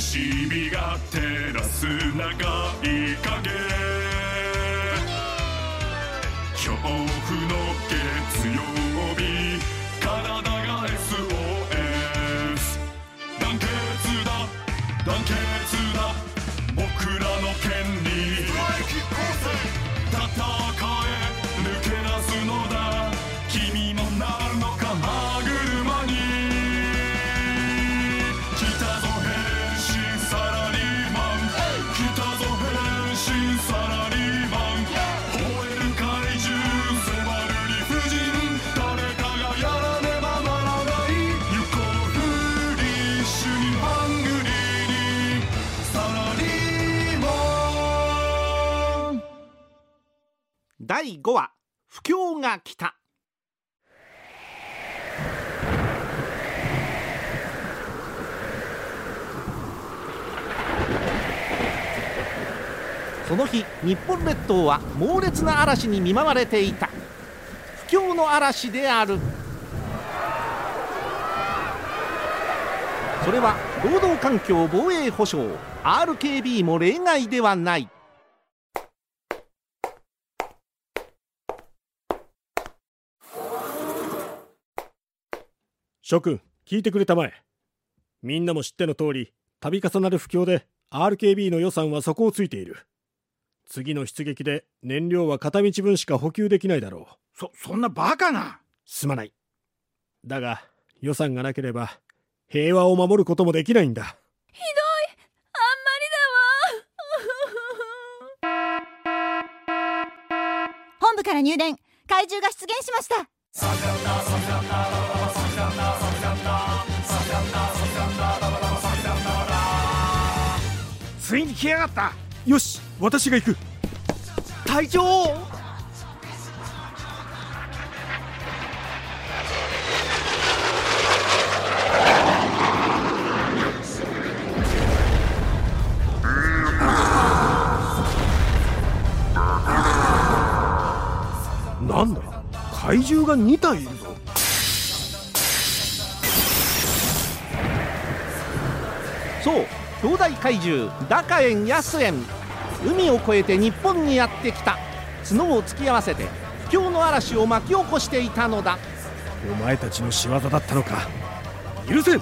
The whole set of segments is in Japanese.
しみが照らす長い影。恐怖の月曜日。体が SOS 団結だ。団結。第5話不況が来た。その日日本列島は猛烈な嵐に見舞われていた。不況の嵐である。それは労働環境防衛保障 RKB も例外ではない。諸君聞いてくれたまえ。みんなも知っての通り度重なる不況で RKB の予算は底をついている。次の出撃で燃料は片道分しか補給できないだろう。そそんなバカな。すまない。だが予算がなければ平和を守ることもできないんだ。ひどい。あんまりだわ。本部から入電。怪獣が出現しましたついに来やがった。よし私が行く。隊長！なんだ？怪獣が2体いるぞ兄弟怪獣ダカエンヤスエン海を越えて日本にやってきた。角を突き合わせて不況の嵐を巻き起こしていたのだ。お前たちの仕業だったのか。許せん。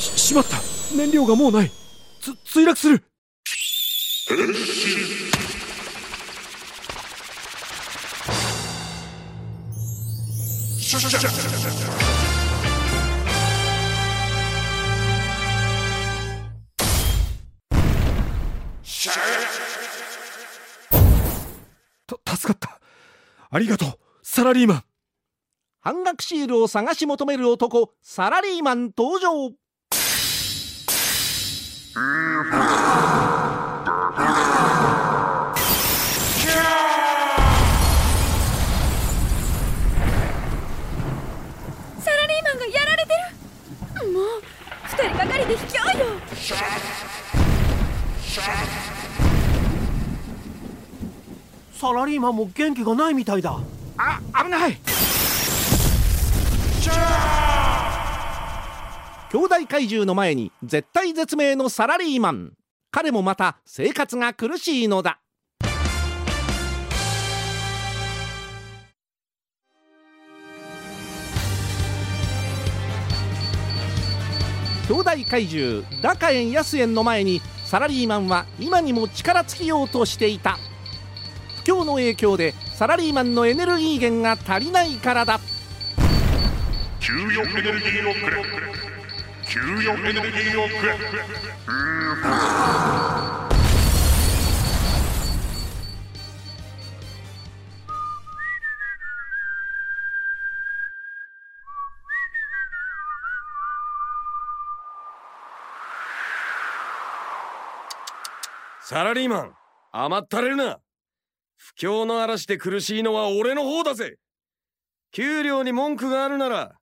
ししまった。燃料がもうない。つ墜落する。た助かった。ありがとう。サラリーマン。半額シールを探し求める男サラリーマン登場サラリーマンがやられてる。もう二人がかりで卑怯よ。サラリーマンも元気がないみたいだ。あ危ない兄弟怪獣の前に絶対絶命のサラリーマン。彼もまた生活が苦しいのだ。兄弟怪獣ダカエンヤスエンの前にサラリーマンは今にも力尽きようとしていた。不況の影響でサラリーマンのエネルギー源が足りないからだ。給与エネルギーをくれ。給与エネルギーをくれサラリーマン甘ったれるな。不況の嵐で苦しいのは俺の方だぜ。給料に文句があるなら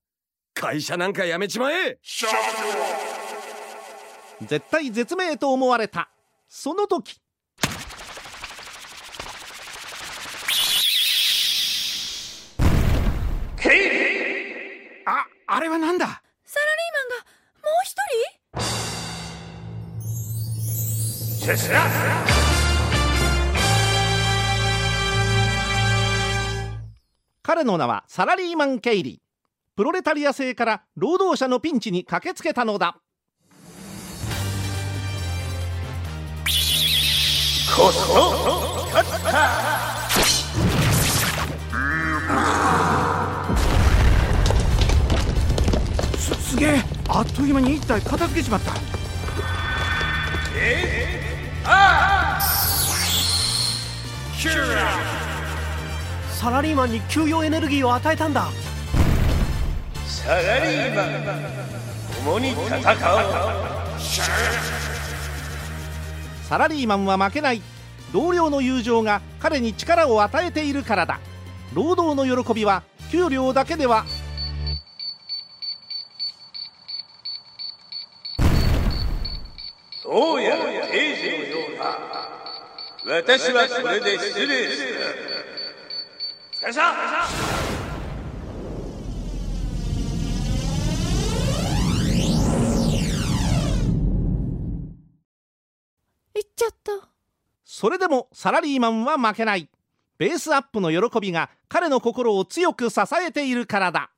会社なんか辞めちまえ。絶対絶命と思われた。その時。ああれはなんだ？サラリーマンがもう一人？彼の名はサラリーマン・ケイリープロレタリア制から労働者のピンチに駆けつけたのだ。すすげえ。あっという間に一体片付けちまった。サラリーマンに給与エネルギーを与えたんだサラリーマン共に戦おうサラリーマンは負けない同僚の友情が彼に力を与えているからだ。労働の喜びは給料だけではどうやら刑事のようだ私はこれで失礼するちゃった。それでもサラリーマンは負けない。ベースアップの喜びが彼の心を強く支えているからだ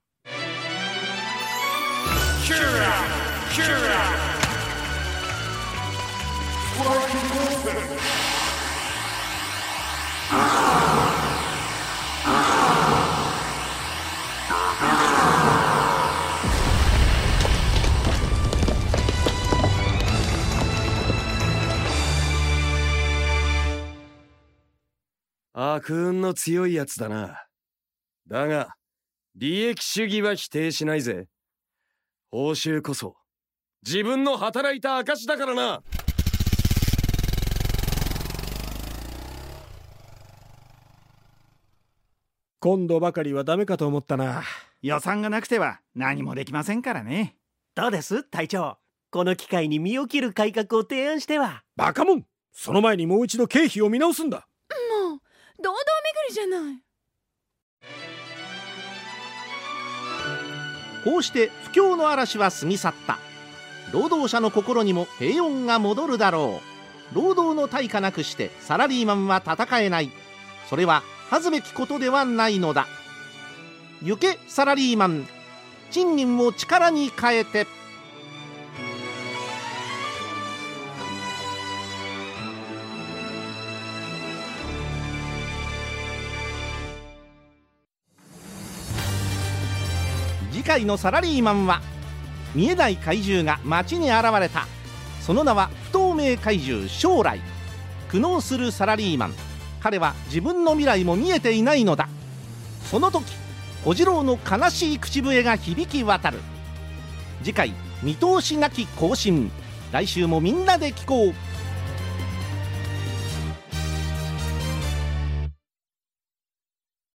悪運の強いやつだな。だが、利益主義は否定しないぜ。報酬こそ、自分の働いた証だからな。今度ばかりはダメかと思ったな予算がなくては何もできませんからねどうです隊長？この機会に身を切る改革を提案してはバカモンその前にもう一度経費を見直すんだ堂々巡りじゃない。こうして不況の嵐は過ぎ去った。労働者の心にも平穏が戻るだろう。労働の対価なくしてサラリーマンは戦えない。それは恥ずべきことではないのだ。行けサラリーマン。賃金を力に変えて。次回のサラリーマンは見えない怪獣が街に現れた。その名は不透明怪獣将来。苦悩するサラリーマン。彼は自分の未来も見えていないのだ。その時小次郎の悲しい口笛が響き渡る。次回見通しなき更新。来週もみんなで聞こう。